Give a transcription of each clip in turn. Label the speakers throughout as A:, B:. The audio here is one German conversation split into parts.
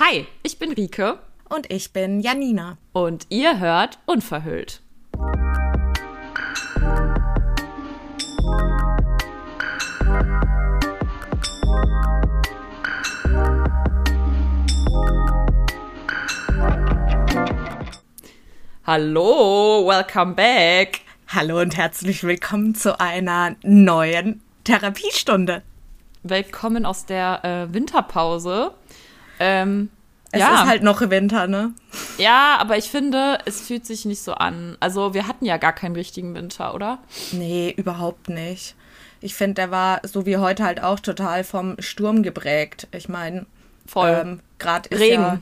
A: Hi, ich bin Rike.
B: Und ich bin Janina.
A: Und ihr hört Unverhüllt. Hallo, welcome back.
B: Hallo und herzlich willkommen zu einer neuen Therapiestunde.
A: Willkommen aus der äh, Winterpause.
B: Ähm, es ja. ist halt noch Winter, ne?
A: Ja, aber ich finde, es fühlt sich nicht so an. Also, wir hatten ja gar keinen richtigen Winter, oder?
B: Nee, überhaupt nicht. Ich finde, der war, so wie heute halt auch, total vom Sturm geprägt. Ich meine,
A: voll. Ähm,
B: gerade Regen. Ja,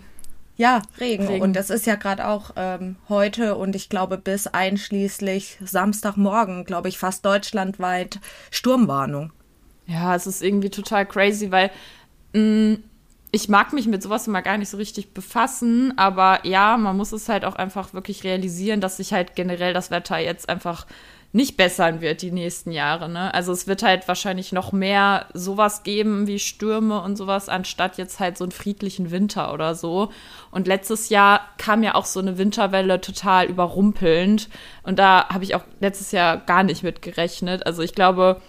B: ja, Regen. Regen. Und das ist ja gerade auch ähm, heute und ich glaube bis einschließlich Samstagmorgen, glaube ich, fast deutschlandweit Sturmwarnung.
A: Ja, es ist irgendwie total crazy, weil mh, mm, ich mag mich mit sowas immer gar nicht so richtig befassen, aber ja, man muss es halt auch einfach wirklich realisieren, dass sich halt generell das Wetter jetzt einfach nicht bessern wird die nächsten Jahre. Ne? Also es wird halt wahrscheinlich noch mehr sowas geben wie Stürme und sowas, anstatt jetzt halt so einen friedlichen Winter oder so. Und letztes Jahr kam ja auch so eine Winterwelle total überrumpelnd. Und da habe ich auch letztes Jahr gar nicht mit gerechnet. Also ich glaube,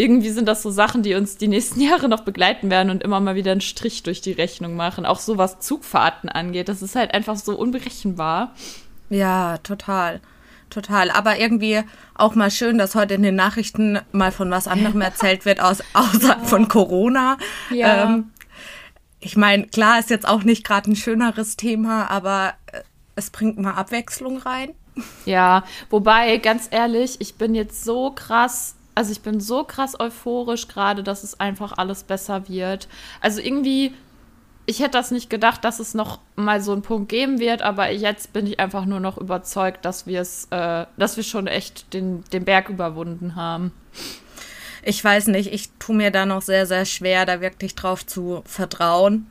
A: irgendwie sind das so Sachen, die uns die nächsten Jahre noch begleiten werden und immer mal wieder einen Strich durch die Rechnung machen. Auch so was Zugfahrten angeht. Das ist halt einfach so unberechenbar.
B: Ja, total total. Aber irgendwie auch mal schön, dass heute in den Nachrichten mal von was anderem erzählt wird, aus, außerhalb von Corona. Ja. Ähm, ich meine, klar ist jetzt auch nicht gerade ein schöneres Thema, aber äh, es bringt mal Abwechslung rein.
A: Ja, wobei, ganz ehrlich, ich bin jetzt so krass also ich bin so krass euphorisch gerade, dass es einfach alles besser wird. Also irgendwie ich hätte das nicht gedacht, dass es noch mal so einen Punkt geben wird, aber jetzt bin ich einfach nur noch überzeugt, dass wir es, äh, dass wir schon echt den, den Berg überwunden haben.
B: Ich weiß nicht, ich tue mir da noch sehr, sehr schwer, da wirklich drauf zu vertrauen.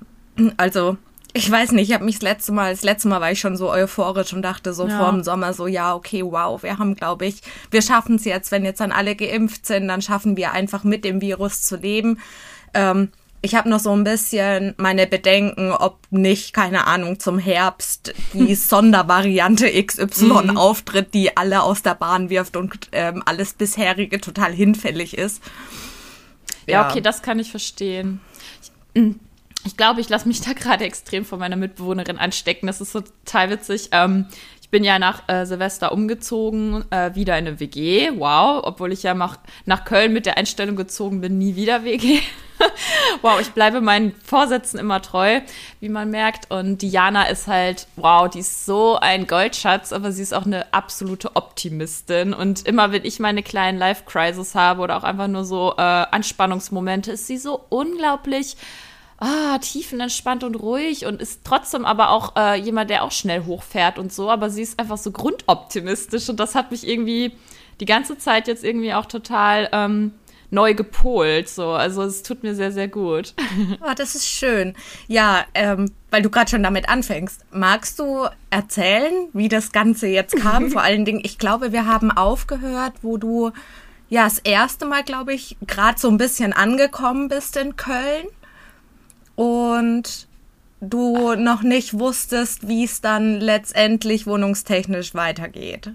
B: Also, ich weiß nicht, ich habe mich das letzte Mal, das letzte Mal war ich schon so euphorisch und dachte so ja. vor dem Sommer so, ja, okay, wow, wir haben, glaube ich, wir schaffen es jetzt, wenn jetzt dann alle geimpft sind, dann schaffen wir einfach mit dem Virus zu leben. Ähm, ich habe noch so ein bisschen meine Bedenken, ob nicht, keine Ahnung, zum Herbst die Sondervariante XY mhm. auftritt, die alle aus der Bahn wirft und ähm, alles bisherige total hinfällig ist.
A: Ja, ja okay, das kann ich verstehen. Ich, mm, ich glaube, ich lasse mich da gerade extrem von meiner Mitbewohnerin anstecken. Das ist so total witzig. Ähm, ich bin ja nach äh, Silvester umgezogen, äh, wieder in eine WG. Wow, obwohl ich ja nach, nach Köln mit der Einstellung gezogen bin, nie wieder WG. wow, ich bleibe meinen Vorsätzen immer treu, wie man merkt. Und Diana ist halt, wow, die ist so ein Goldschatz, aber sie ist auch eine absolute Optimistin. Und immer, wenn ich meine kleinen Life-Crisis habe oder auch einfach nur so äh, Anspannungsmomente, ist sie so unglaublich ah, tiefenentspannt und ruhig und ist trotzdem aber auch äh, jemand, der auch schnell hochfährt und so. Aber sie ist einfach so grundoptimistisch und das hat mich irgendwie die ganze Zeit jetzt irgendwie auch total ähm, neu gepolt. So. Also es tut mir sehr, sehr gut.
B: Oh, das ist schön. Ja, ähm, weil du gerade schon damit anfängst. Magst du erzählen, wie das Ganze jetzt kam? Vor allen Dingen, ich glaube, wir haben aufgehört, wo du ja das erste Mal, glaube ich, gerade so ein bisschen angekommen bist in Köln und du noch nicht wusstest, wie es dann letztendlich wohnungstechnisch weitergeht.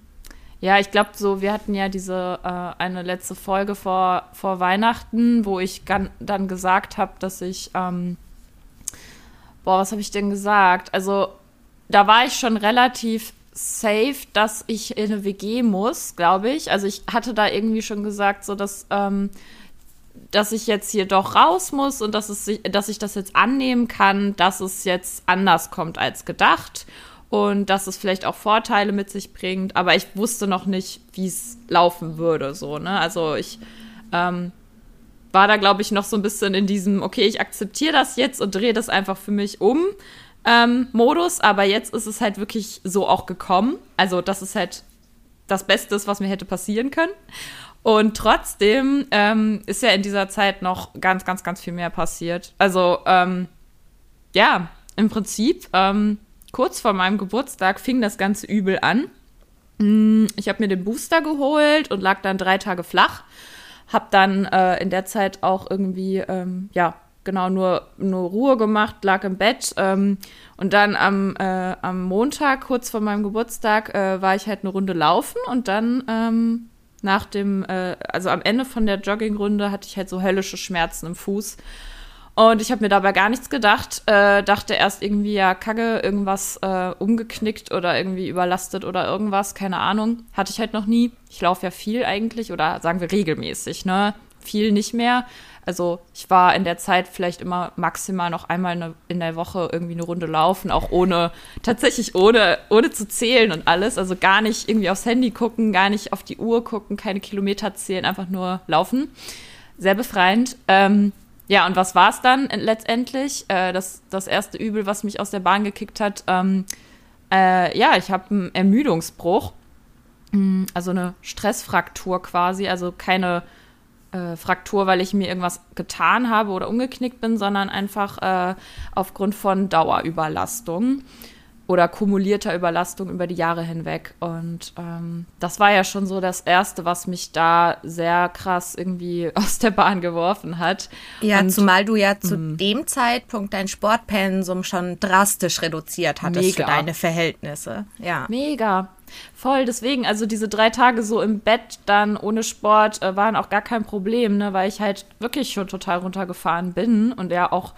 A: Ja, ich glaube so, wir hatten ja diese äh, eine letzte Folge vor, vor Weihnachten, wo ich dann gesagt habe, dass ich, ähm, boah, was habe ich denn gesagt? Also da war ich schon relativ safe, dass ich in eine WG muss, glaube ich. Also ich hatte da irgendwie schon gesagt, so dass ähm, dass ich jetzt hier doch raus muss und dass, es, dass ich das jetzt annehmen kann, dass es jetzt anders kommt als gedacht und dass es vielleicht auch Vorteile mit sich bringt, aber ich wusste noch nicht, wie es laufen würde, so, ne? Also ich ähm, war da, glaube ich, noch so ein bisschen in diesem, okay, ich akzeptiere das jetzt und drehe das einfach für mich um. Ähm, Modus, aber jetzt ist es halt wirklich so auch gekommen. Also, das ist halt das Beste, was mir hätte passieren können. Und trotzdem ähm, ist ja in dieser Zeit noch ganz, ganz, ganz viel mehr passiert. Also, ähm, ja, im Prinzip, ähm, kurz vor meinem Geburtstag fing das Ganze übel an. Mm, ich habe mir den Booster geholt und lag dann drei Tage flach. Hab dann äh, in der Zeit auch irgendwie, ähm, ja, genau nur, nur Ruhe gemacht, lag im Bett. Ähm, und dann am, äh, am Montag, kurz vor meinem Geburtstag, äh, war ich halt eine Runde laufen und dann ähm, nach dem, äh, also am Ende von der Joggingrunde hatte ich halt so höllische Schmerzen im Fuß. Und ich habe mir dabei gar nichts gedacht. Äh, dachte erst irgendwie, ja, Kacke, irgendwas äh, umgeknickt oder irgendwie überlastet oder irgendwas, keine Ahnung. Hatte ich halt noch nie. Ich laufe ja viel eigentlich oder sagen wir regelmäßig, ne? Viel nicht mehr. Also ich war in der Zeit vielleicht immer maximal noch einmal in der Woche irgendwie eine Runde laufen, auch ohne, tatsächlich ohne, ohne zu zählen und alles. Also gar nicht irgendwie aufs Handy gucken, gar nicht auf die Uhr gucken, keine Kilometer zählen, einfach nur laufen. Sehr befreiend. Ähm, ja, und was war es dann letztendlich? Äh, das, das erste Übel, was mich aus der Bahn gekickt hat. Ähm, äh, ja, ich habe einen Ermüdungsbruch. Mm, also eine Stressfraktur quasi. Also keine äh, Fraktur, weil ich mir irgendwas getan habe oder umgeknickt bin, sondern einfach äh, aufgrund von Dauerüberlastung oder kumulierter Überlastung über die Jahre hinweg. Und ähm, das war ja schon so das Erste, was mich da sehr krass irgendwie aus der Bahn geworfen hat.
B: Ja,
A: Und,
B: zumal du ja zu mh. dem Zeitpunkt dein Sportpensum schon drastisch reduziert hattest Mega. für deine Verhältnisse. Ja.
A: Mega. Voll, deswegen, also diese drei Tage so im Bett dann ohne Sport äh, waren auch gar kein Problem, ne, weil ich halt wirklich schon total runtergefahren bin und ja auch,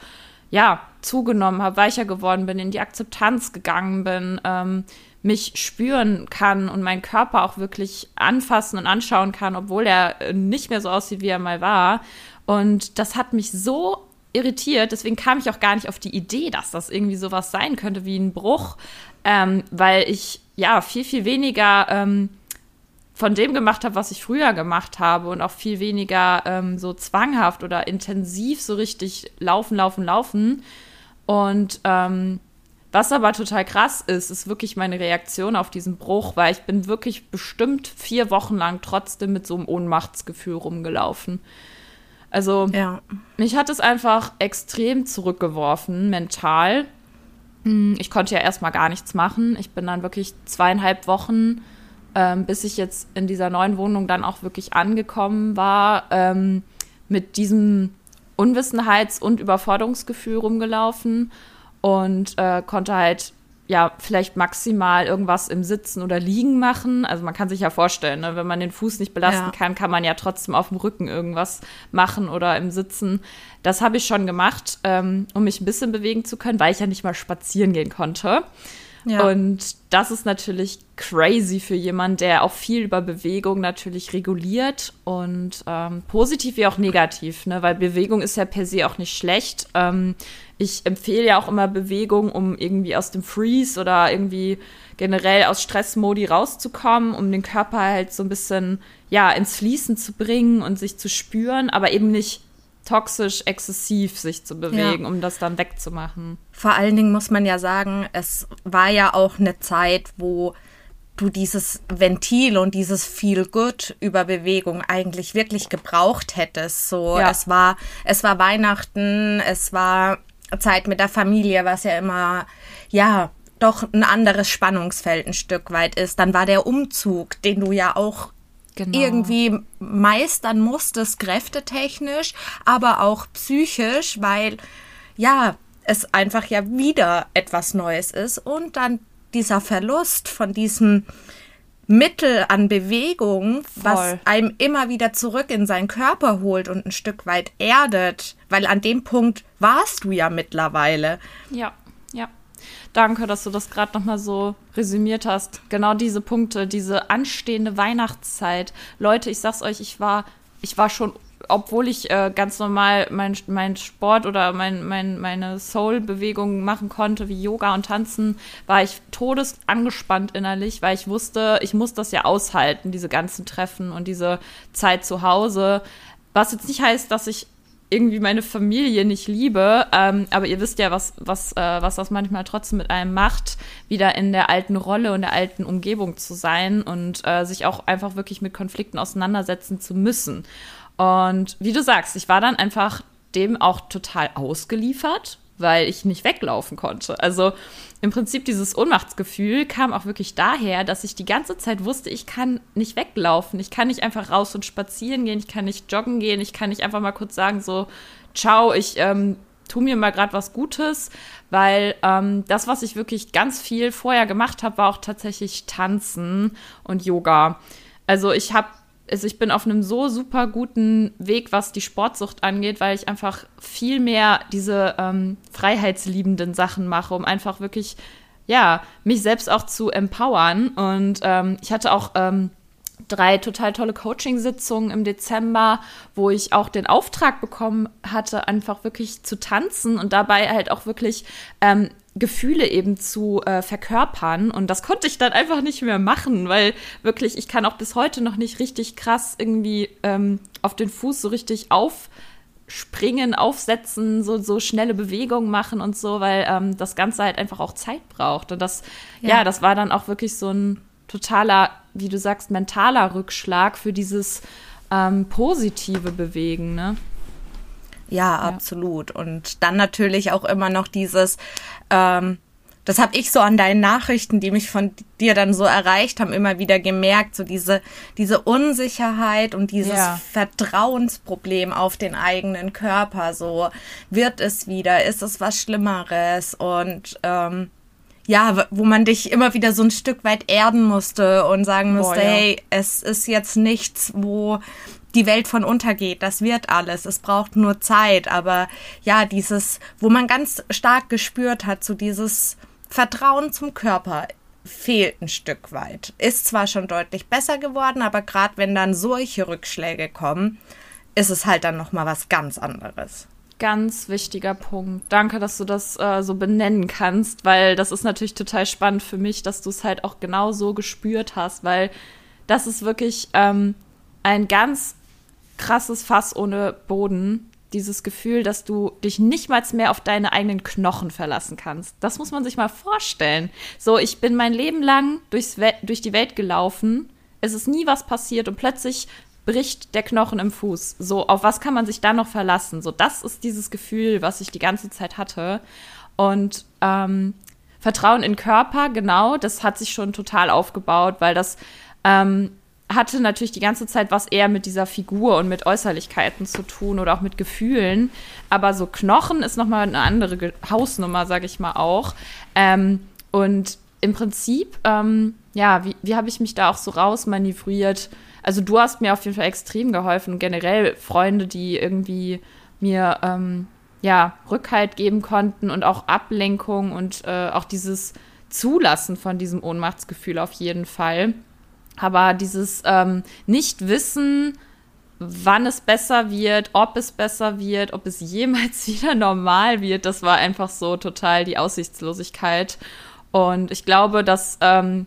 A: ja, zugenommen habe, weicher geworden bin, in die Akzeptanz gegangen bin, ähm, mich spüren kann und meinen Körper auch wirklich anfassen und anschauen kann, obwohl er äh, nicht mehr so aussieht, wie er mal war. Und das hat mich so irritiert, deswegen kam ich auch gar nicht auf die Idee, dass das irgendwie sowas sein könnte wie ein Bruch, ähm, weil ich ja viel, viel weniger ähm, von dem gemacht habe, was ich früher gemacht habe und auch viel weniger ähm, so zwanghaft oder intensiv so richtig laufen, laufen, laufen. Und ähm, was aber total krass ist, ist wirklich meine Reaktion auf diesen Bruch, weil ich bin wirklich bestimmt vier Wochen lang trotzdem mit so einem Ohnmachtsgefühl rumgelaufen. Also ja. mich hat es einfach extrem zurückgeworfen, mental. Hm, ich konnte ja erstmal gar nichts machen. Ich bin dann wirklich zweieinhalb Wochen, ähm, bis ich jetzt in dieser neuen Wohnung dann auch wirklich angekommen war, ähm, mit diesem Unwissenheits- und Überforderungsgefühl rumgelaufen und äh, konnte halt ja, vielleicht maximal irgendwas im Sitzen oder Liegen machen. Also man kann sich ja vorstellen, ne, wenn man den Fuß nicht belasten ja. kann, kann man ja trotzdem auf dem Rücken irgendwas machen oder im Sitzen. Das habe ich schon gemacht, ähm, um mich ein bisschen bewegen zu können, weil ich ja nicht mal spazieren gehen konnte. Ja. Und das ist natürlich crazy für jemanden, der auch viel über Bewegung natürlich reguliert und ähm, positiv wie auch negativ, ne? weil Bewegung ist ja per se auch nicht schlecht. Ähm, ich empfehle ja auch immer Bewegung, um irgendwie aus dem Freeze oder irgendwie generell aus Stressmodi rauszukommen, um den Körper halt so ein bisschen ja ins Fließen zu bringen und sich zu spüren, aber eben nicht toxisch exzessiv sich zu bewegen, ja. um das dann wegzumachen.
B: Vor allen Dingen muss man ja sagen, es war ja auch eine Zeit, wo du dieses Ventil und dieses Feel Good über Bewegung eigentlich wirklich gebraucht hättest. So, ja. es war, es war Weihnachten, es war Zeit mit der Familie, was ja immer, ja, doch ein anderes Spannungsfeld ein Stück weit ist. Dann war der Umzug, den du ja auch genau. irgendwie meistern musstest, kräftetechnisch, aber auch psychisch, weil ja, es einfach ja wieder etwas Neues ist und dann dieser Verlust von diesem Mittel an Bewegung, Voll. was einem immer wieder zurück in seinen Körper holt und ein Stück weit erdet, weil an dem Punkt warst du ja mittlerweile.
A: Ja, ja. Danke, dass du das gerade nochmal so resümiert hast. Genau diese Punkte, diese anstehende Weihnachtszeit. Leute, ich sag's euch, ich war, ich war schon, obwohl ich äh, ganz normal mein, mein Sport oder mein, mein, meine Soul-Bewegungen machen konnte, wie Yoga und Tanzen, war ich todesangespannt innerlich, weil ich wusste, ich muss das ja aushalten, diese ganzen Treffen und diese Zeit zu Hause. Was jetzt nicht heißt, dass ich irgendwie meine Familie nicht liebe, ähm, aber ihr wisst ja, was, was, äh, was das manchmal trotzdem mit einem macht, wieder in der alten Rolle und der alten Umgebung zu sein und äh, sich auch einfach wirklich mit Konflikten auseinandersetzen zu müssen. Und wie du sagst, ich war dann einfach dem auch total ausgeliefert weil ich nicht weglaufen konnte. Also im Prinzip dieses Ohnmachtsgefühl kam auch wirklich daher, dass ich die ganze Zeit wusste, ich kann nicht weglaufen. Ich kann nicht einfach raus und spazieren gehen, ich kann nicht joggen gehen, ich kann nicht einfach mal kurz sagen, so, ciao, ich ähm, tu mir mal gerade was Gutes, weil ähm, das, was ich wirklich ganz viel vorher gemacht habe, war auch tatsächlich Tanzen und Yoga. Also ich habe also ich bin auf einem so super guten Weg, was die Sportsucht angeht, weil ich einfach viel mehr diese ähm, freiheitsliebenden Sachen mache, um einfach wirklich, ja, mich selbst auch zu empowern. Und ähm, ich hatte auch ähm, drei total tolle Coaching-Sitzungen im Dezember, wo ich auch den Auftrag bekommen hatte, einfach wirklich zu tanzen und dabei halt auch wirklich ähm, Gefühle eben zu äh, verkörpern. Und das konnte ich dann einfach nicht mehr machen, weil wirklich, ich kann auch bis heute noch nicht richtig krass irgendwie ähm, auf den Fuß so richtig aufspringen, aufsetzen, so, so schnelle Bewegungen machen und so, weil ähm, das Ganze halt einfach auch Zeit braucht. Und das, ja. ja, das war dann auch wirklich so ein totaler, wie du sagst, mentaler Rückschlag für dieses ähm, positive Bewegen, ne?
B: Ja, absolut. Und dann natürlich auch immer noch dieses, ähm, das habe ich so an deinen Nachrichten, die mich von dir dann so erreicht haben, immer wieder gemerkt, so diese, diese Unsicherheit und dieses ja. Vertrauensproblem auf den eigenen Körper. So, wird es wieder, ist es was Schlimmeres? Und ähm, ja, wo man dich immer wieder so ein Stück weit erden musste und sagen musste, Boah, ja. hey, es ist jetzt nichts, wo die Welt von untergeht. Das wird alles. Es braucht nur Zeit. Aber ja, dieses, wo man ganz stark gespürt hat, so dieses Vertrauen zum Körper fehlt ein Stück weit. Ist zwar schon deutlich besser geworden, aber gerade wenn dann solche Rückschläge kommen, ist es halt dann noch mal was ganz anderes.
A: Ganz wichtiger Punkt. Danke, dass du das äh, so benennen kannst, weil das ist natürlich total spannend für mich, dass du es halt auch genau so gespürt hast, weil das ist wirklich ähm, ein ganz krasses Fass ohne Boden. Dieses Gefühl, dass du dich nicht mal mehr auf deine eigenen Knochen verlassen kannst. Das muss man sich mal vorstellen. So, ich bin mein Leben lang durchs durch die Welt gelaufen. Es ist nie was passiert und plötzlich bricht der Knochen im Fuß. So, auf was kann man sich da noch verlassen? So, das ist dieses Gefühl, was ich die ganze Zeit hatte. Und ähm, Vertrauen in Körper, genau, das hat sich schon total aufgebaut, weil das ähm, hatte natürlich die ganze Zeit was eher mit dieser Figur und mit Äußerlichkeiten zu tun oder auch mit Gefühlen. Aber so Knochen ist nochmal eine andere Ge Hausnummer, sage ich mal auch. Ähm, und im Prinzip, ähm, ja, wie, wie habe ich mich da auch so rausmanövriert? Also du hast mir auf jeden Fall extrem geholfen. Generell Freunde, die irgendwie mir ähm, ja Rückhalt geben konnten und auch Ablenkung und äh, auch dieses Zulassen von diesem Ohnmachtsgefühl auf jeden Fall. Aber dieses ähm, Nicht-Wissen, wann es besser wird, ob es besser wird, ob es jemals wieder normal wird, das war einfach so total die Aussichtslosigkeit. Und ich glaube, dass ähm,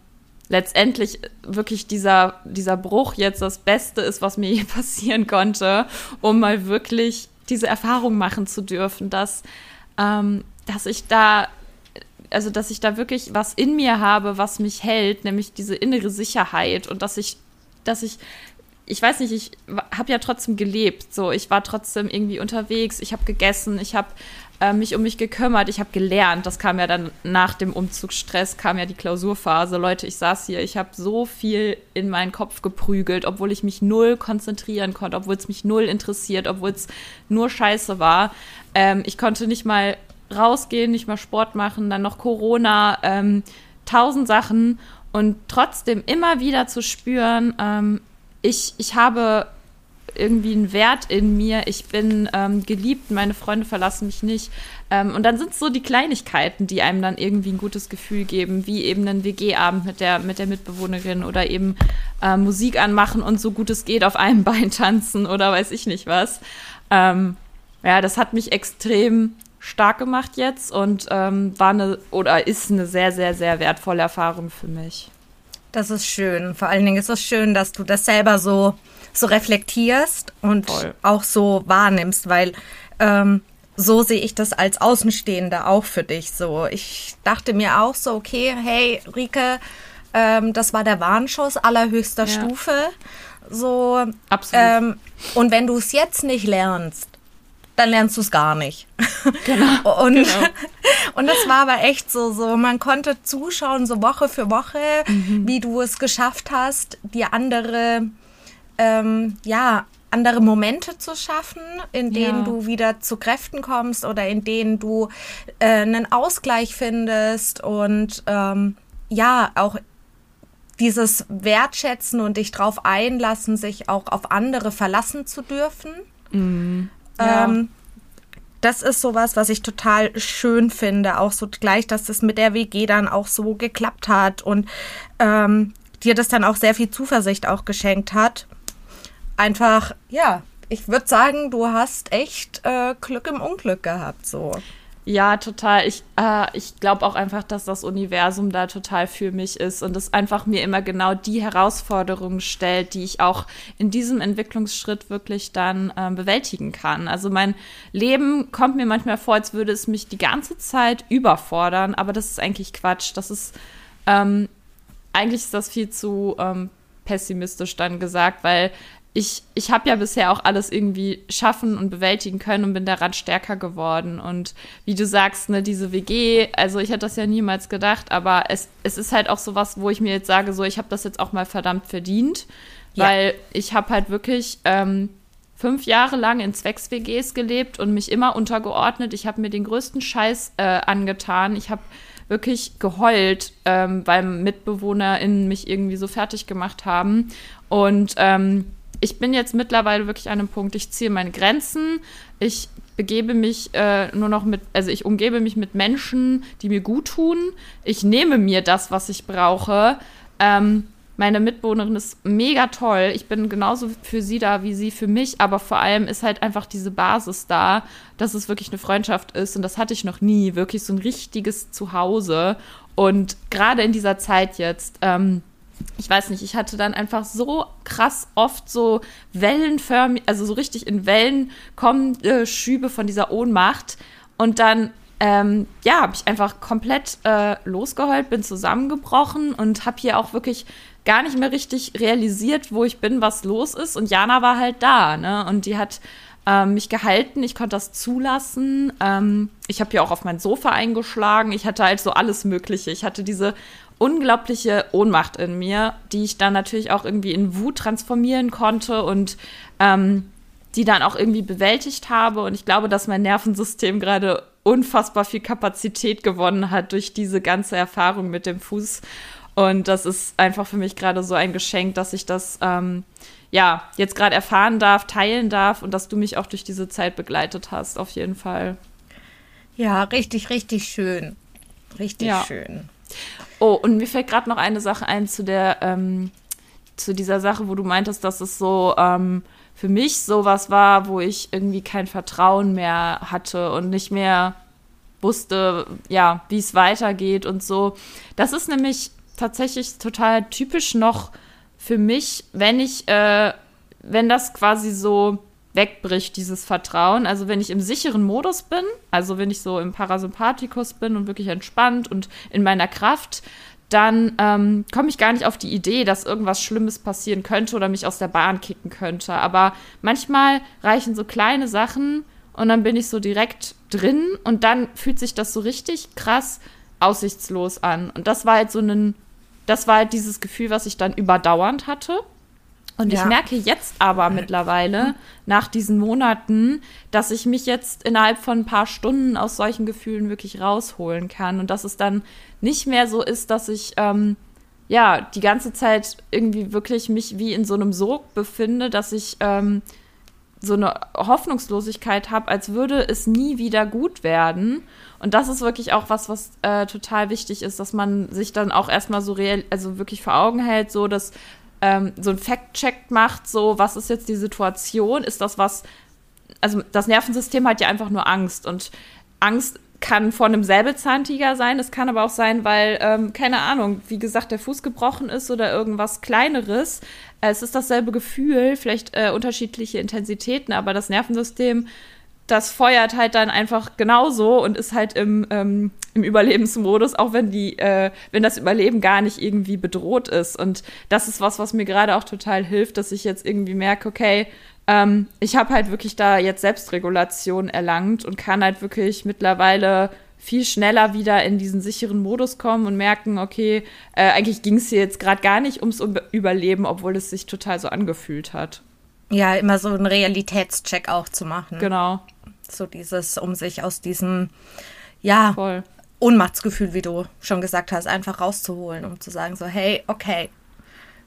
A: letztendlich wirklich dieser, dieser Bruch jetzt das Beste ist, was mir je passieren konnte, um mal wirklich diese Erfahrung machen zu dürfen, dass, ähm, dass ich da also dass ich da wirklich was in mir habe, was mich hält, nämlich diese innere Sicherheit und dass ich, dass ich, ich weiß nicht, ich habe ja trotzdem gelebt, so ich war trotzdem irgendwie unterwegs, ich habe gegessen, ich habe äh, mich um mich gekümmert, ich habe gelernt. Das kam ja dann nach dem Umzugsstress, kam ja die Klausurphase. Leute, ich saß hier, ich habe so viel in meinen Kopf geprügelt, obwohl ich mich null konzentrieren konnte, obwohl es mich null interessiert, obwohl es nur Scheiße war. Ähm, ich konnte nicht mal rausgehen, nicht mal Sport machen, dann noch Corona, ähm, tausend Sachen und trotzdem immer wieder zu spüren, ähm, ich, ich habe irgendwie einen Wert in mir, ich bin ähm, geliebt, meine Freunde verlassen mich nicht. Ähm, und dann sind es so die Kleinigkeiten, die einem dann irgendwie ein gutes Gefühl geben, wie eben einen WG-Abend mit der, mit der Mitbewohnerin oder eben äh, Musik anmachen und so gut es geht auf einem Bein tanzen oder weiß ich nicht was. Ähm, ja, das hat mich extrem stark gemacht jetzt und ähm, war eine oder ist eine sehr, sehr, sehr wertvolle Erfahrung für mich.
B: Das ist schön. Vor allen Dingen ist es schön, dass du das selber so, so reflektierst und Voll. auch so wahrnimmst, weil ähm, so sehe ich das als Außenstehende auch für dich so. Ich dachte mir auch so, okay, hey, Rike, ähm, das war der Warnschuss allerhöchster ja. Stufe. So, Absolut. Ähm, und wenn du es jetzt nicht lernst, dann lernst du es gar nicht. Genau. und, genau. und das war aber echt so, so, man konnte zuschauen, so Woche für Woche, mhm. wie du es geschafft hast, die andere, ähm, ja, andere Momente zu schaffen, in denen ja. du wieder zu Kräften kommst oder in denen du äh, einen Ausgleich findest und ähm, ja, auch dieses Wertschätzen und dich drauf einlassen, sich auch auf andere verlassen zu dürfen. Mhm. Ähm, das ist sowas, was ich total schön finde. Auch so gleich, dass das mit der WG dann auch so geklappt hat und ähm, dir das dann auch sehr viel Zuversicht auch geschenkt hat. Einfach, ja, ich würde sagen, du hast echt äh, Glück im Unglück gehabt, so.
A: Ja, total. Ich, äh, ich glaube auch einfach, dass das Universum da total für mich ist und es einfach mir immer genau die Herausforderungen stellt, die ich auch in diesem Entwicklungsschritt wirklich dann ähm, bewältigen kann. Also mein Leben kommt mir manchmal vor, als würde es mich die ganze Zeit überfordern, aber das ist eigentlich Quatsch. Das ist, ähm, eigentlich ist das viel zu ähm, pessimistisch dann gesagt, weil ich, ich habe ja bisher auch alles irgendwie schaffen und bewältigen können und bin daran stärker geworden. Und wie du sagst, ne, diese WG, also ich hätte das ja niemals gedacht, aber es, es ist halt auch so was, wo ich mir jetzt sage, so, ich habe das jetzt auch mal verdammt verdient, ja. weil ich habe halt wirklich ähm, fünf Jahre lang in Zwecks-WGs gelebt und mich immer untergeordnet. Ich habe mir den größten Scheiß äh, angetan. Ich habe wirklich geheult, ähm, weil MitbewohnerInnen mich irgendwie so fertig gemacht haben. Und ähm, ich bin jetzt mittlerweile wirklich an einem Punkt, ich ziehe meine Grenzen, ich begebe mich äh, nur noch mit, also ich umgebe mich mit Menschen, die mir gut tun. Ich nehme mir das, was ich brauche. Ähm, meine Mitbewohnerin ist mega toll. Ich bin genauso für sie da wie sie für mich, aber vor allem ist halt einfach diese Basis da, dass es wirklich eine Freundschaft ist und das hatte ich noch nie. Wirklich so ein richtiges Zuhause. Und gerade in dieser Zeit jetzt, ähm, ich weiß nicht, ich hatte dann einfach so krass oft so wellenförmig, also so richtig in Wellen kommende Schübe von dieser Ohnmacht. Und dann, ähm, ja, habe ich einfach komplett äh, losgeheult, bin zusammengebrochen und habe hier auch wirklich gar nicht mehr richtig realisiert, wo ich bin, was los ist. Und Jana war halt da, ne? Und die hat ähm, mich gehalten, ich konnte das zulassen. Ähm, ich habe ja auch auf mein Sofa eingeschlagen. Ich hatte halt so alles Mögliche. Ich hatte diese unglaubliche Ohnmacht in mir, die ich dann natürlich auch irgendwie in Wut transformieren konnte und ähm, die dann auch irgendwie bewältigt habe. Und ich glaube, dass mein Nervensystem gerade unfassbar viel Kapazität gewonnen hat durch diese ganze Erfahrung mit dem Fuß. Und das ist einfach für mich gerade so ein Geschenk, dass ich das ähm, ja jetzt gerade erfahren darf, teilen darf und dass du mich auch durch diese Zeit begleitet hast, auf jeden Fall.
B: Ja, richtig, richtig schön. Richtig ja. schön.
A: Oh, und mir fällt gerade noch eine Sache ein zu der, ähm, zu dieser Sache, wo du meintest, dass es so ähm, für mich sowas war, wo ich irgendwie kein Vertrauen mehr hatte und nicht mehr wusste, ja, wie es weitergeht und so. Das ist nämlich tatsächlich total typisch noch für mich, wenn ich, äh, wenn das quasi so wegbricht, dieses Vertrauen. Also wenn ich im sicheren Modus bin, also wenn ich so im Parasympathikus bin und wirklich entspannt und in meiner Kraft, dann ähm, komme ich gar nicht auf die Idee, dass irgendwas Schlimmes passieren könnte oder mich aus der Bahn kicken könnte. Aber manchmal reichen so kleine Sachen und dann bin ich so direkt drin und dann fühlt sich das so richtig krass aussichtslos an. Und das war halt so ein, das war halt dieses Gefühl, was ich dann überdauernd hatte. Und ja. ich merke jetzt aber mittlerweile, nach diesen Monaten, dass ich mich jetzt innerhalb von ein paar Stunden aus solchen Gefühlen wirklich rausholen kann. Und dass es dann nicht mehr so ist, dass ich ähm, ja die ganze Zeit irgendwie wirklich mich wie in so einem Sog befinde, dass ich ähm, so eine Hoffnungslosigkeit habe, als würde es nie wieder gut werden. Und das ist wirklich auch was, was äh, total wichtig ist, dass man sich dann auch erstmal so real, also wirklich vor Augen hält, so dass ähm, so ein Fact-Check macht, so was ist jetzt die Situation? Ist das was, also das Nervensystem hat ja einfach nur Angst und Angst kann vor einem Säbelzahntiger sein, es kann aber auch sein, weil, ähm, keine Ahnung, wie gesagt, der Fuß gebrochen ist oder irgendwas Kleineres. Es ist dasselbe Gefühl, vielleicht äh, unterschiedliche Intensitäten, aber das Nervensystem das feuert halt dann einfach genauso und ist halt im, ähm, im Überlebensmodus, auch wenn die, äh, wenn das Überleben gar nicht irgendwie bedroht ist. Und das ist was, was mir gerade auch total hilft, dass ich jetzt irgendwie merke, okay, ähm, ich habe halt wirklich da jetzt Selbstregulation erlangt und kann halt wirklich mittlerweile viel schneller wieder in diesen sicheren Modus kommen und merken, okay, äh, eigentlich ging es hier jetzt gerade gar nicht ums Überleben, obwohl es sich total so angefühlt hat.
B: Ja, immer so einen Realitätscheck auch zu machen.
A: Genau.
B: So dieses, um sich aus diesem, ja,
A: Voll.
B: Ohnmachtsgefühl, wie du schon gesagt hast, einfach rauszuholen, um zu sagen so, hey, okay,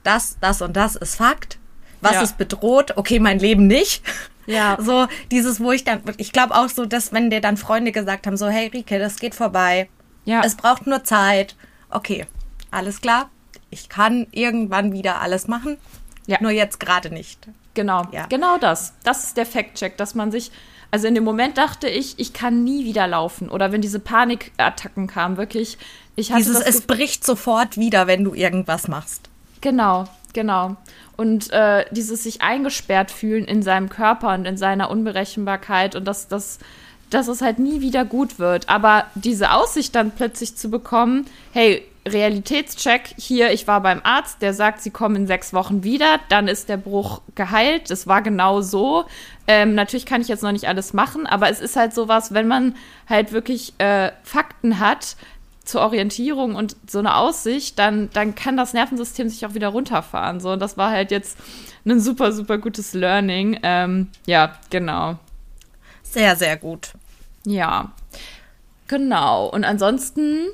B: das, das und das ist Fakt. Was
A: Ja.
B: ist bedroht? Okay, mein Leben nicht.
A: Ja.
B: So dieses, wo ich dann, ich glaube auch so, dass wenn dir dann Freunde gesagt haben, so, hey Rike, das geht vorbei.
A: Ja.
B: Es braucht nur Zeit. Okay, alles klar. Ich kann irgendwann wieder alles machen.
A: Ja.
B: Nur jetzt gerade nicht.
A: Genau,
B: Ja.
A: genau das. Das ist der Fact-Check, dass man sich, also in dem Moment dachte ich, ich kann nie wieder laufen. Oder wenn diese Panikattacken kamen, wirklich, ich hatte
B: Dieses,
A: das
B: es bricht sofort wieder, wenn du irgendwas machst.
A: Genau, genau. Und äh, dieses sich eingesperrt fühlen in seinem Körper und in seiner Unberechenbarkeit und dass, dass, dass es halt nie wieder gut wird. Aber diese Aussicht dann plötzlich zu bekommen, hey, Realitätscheck, hier, ich war beim Arzt, der sagt, sie kommen in sechs Wochen wieder, dann ist der Bruch geheilt. Das war genau so. Ähm, natürlich kann ich jetzt noch nicht alles machen, aber es ist halt sowas, wenn man halt wirklich äh, Fakten hat, zur Orientierung und so eine Aussicht, dann, dann kann das Nervensystem sich auch wieder runterfahren. So, und das war halt jetzt ein super, super gutes Learning. Ähm, ja, genau.
B: Sehr, sehr gut.
A: Ja, genau. Und ansonsten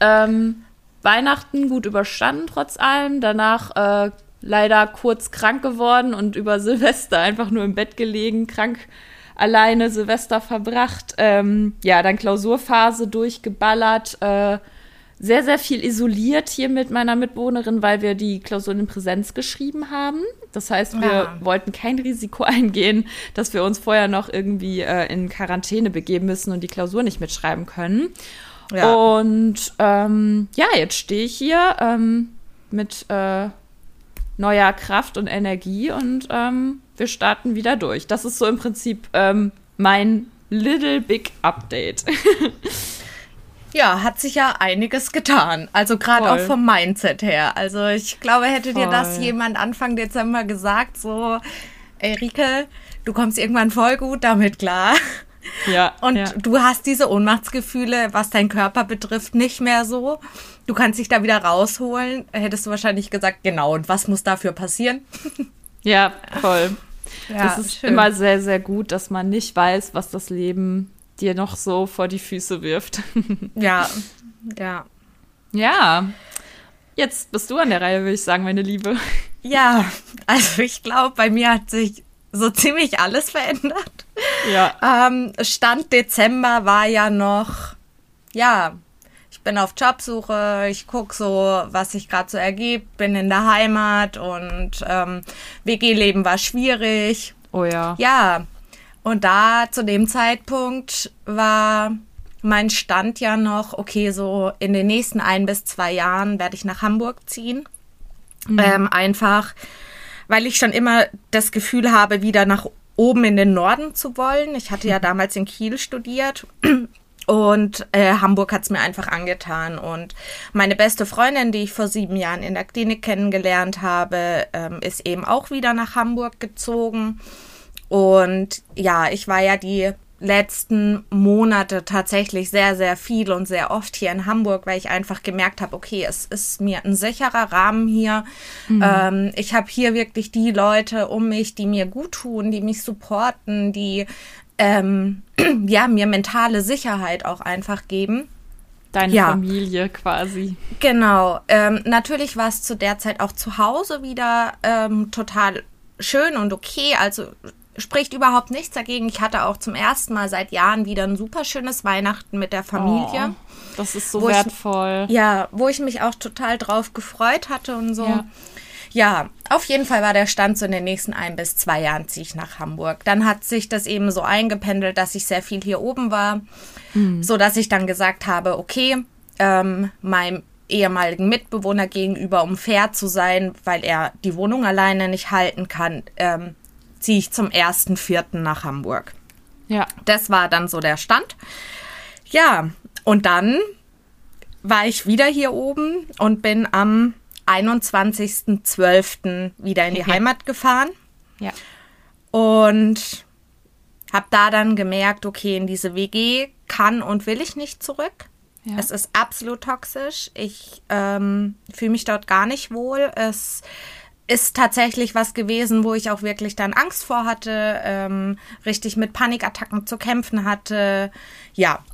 A: ähm, Weihnachten gut überstanden trotz allem. Danach äh, leider kurz krank geworden und über Silvester einfach nur im Bett gelegen, krank alleine Silvester verbracht. Ähm, ja, dann Klausurphase durchgeballert. Äh, sehr, sehr viel isoliert hier mit meiner Mitbewohnerin, weil wir die Klausuren in Präsenz geschrieben haben. Das heißt, wir
B: Ja.
A: wollten kein Risiko eingehen, dass wir uns vorher noch irgendwie äh, in Quarantäne begeben müssen und die Klausur nicht mitschreiben können.
B: Ja.
A: Und ähm, ja, jetzt stehe ich hier ähm, mit äh, neuer Kraft und Energie und ähm, wir starten wieder durch. Das ist so im Prinzip ähm, mein Little Big Update.
B: Ja, hat sich ja einiges getan. Also gerade
A: Voll.
B: auch vom Mindset her. Also ich glaube, hätte dir das
A: Voll.
B: jemand Anfang Dezember gesagt, so, ey Rike, du kommst irgendwann voll gut damit klar.
A: Ja.
B: Und
A: ja.
B: du hast diese Ohnmachtsgefühle, was dein Körper betrifft, nicht mehr so. Du kannst dich da wieder rausholen. Hättest du wahrscheinlich gesagt, genau, und was muss dafür passieren?
A: ja, voll.
B: Ja,
A: das ist
B: schön.
A: immer sehr, sehr gut, dass man nicht weiß, was das Leben dir noch so vor die Füße wirft.
B: Ja, ja.
A: ja. Jetzt bist du an der Reihe, würde ich sagen, meine Liebe.
B: Ja, also ich glaube, bei mir hat sich so ziemlich alles verändert.
A: Ja.
B: Ähm, Stand Dezember war ja noch, ja, ich bin auf Jobsuche, ich gucke so, was sich gerade so ergibt, bin in der Heimat und ähm, WG-Leben war schwierig.
A: Oh ja.
B: Ja, und da zu dem Zeitpunkt war mein Stand ja noch, okay, so in den nächsten ein bis zwei Jahren werde ich nach Hamburg ziehen. Ähm, einfach, weil ich schon immer das Gefühl habe, wieder nach oben in den Norden zu wollen. Ich hatte ja damals in Kiel studiert. Und äh, Hamburg hat's mir einfach angetan. Und meine beste Freundin, die ich vor sieben Jahren in der Klinik kennengelernt habe, ähm, ist eben auch wieder nach Hamburg gezogen. Und ja, ich war ja die letzten Monate tatsächlich sehr, sehr viel und sehr oft hier in Hamburg, weil ich einfach gemerkt habe, okay, es ist mir ein sicherer Rahmen hier. Ähm, ich habe hier wirklich die Leute um mich, die mir gut tun, die mich supporten, die ähm, ja, mir mentale Sicherheit auch einfach geben.
A: Deine
B: Ja.
A: Familie quasi.
B: Genau. Ähm, natürlich war es zu der Zeit auch zu Hause wieder ähm, total schön und okay. Also spricht überhaupt nichts dagegen. Ich hatte auch zum ersten Mal seit Jahren wieder ein super schönes Weihnachten mit der Familie.
A: Oh, das ist so
B: Wo ich-
A: wertvoll.
B: Ja, wo ich mich auch total drauf gefreut hatte und so.
A: Ja.
B: Ja. auf jeden Fall war der Stand so in den nächsten ein bis zwei Jahren ziehe ich nach Hamburg. Dann hat sich das eben so eingependelt, dass ich sehr viel hier oben war, so dass ich dann gesagt habe, okay, ähm, meinem ehemaligen Mitbewohner gegenüber, um fair zu sein, weil er die Wohnung alleine nicht halten kann, ähm, ziehe ich zum ersten Vierten nach Hamburg.
A: Ja.
B: Das war dann so der Stand. Ja, und dann war ich wieder hier oben und bin am 21.12. wieder in die. Heimat gefahren
A: Ja.
B: und habe da dann gemerkt, okay, in diese WG kann und will ich nicht zurück.
A: Ja.
B: Es ist absolut toxisch. Ich ähm, fühle mich dort gar nicht wohl. Es ist tatsächlich was gewesen, wo ich auch wirklich dann Angst vor hatte, ähm, richtig mit Panikattacken zu kämpfen hatte. Ja.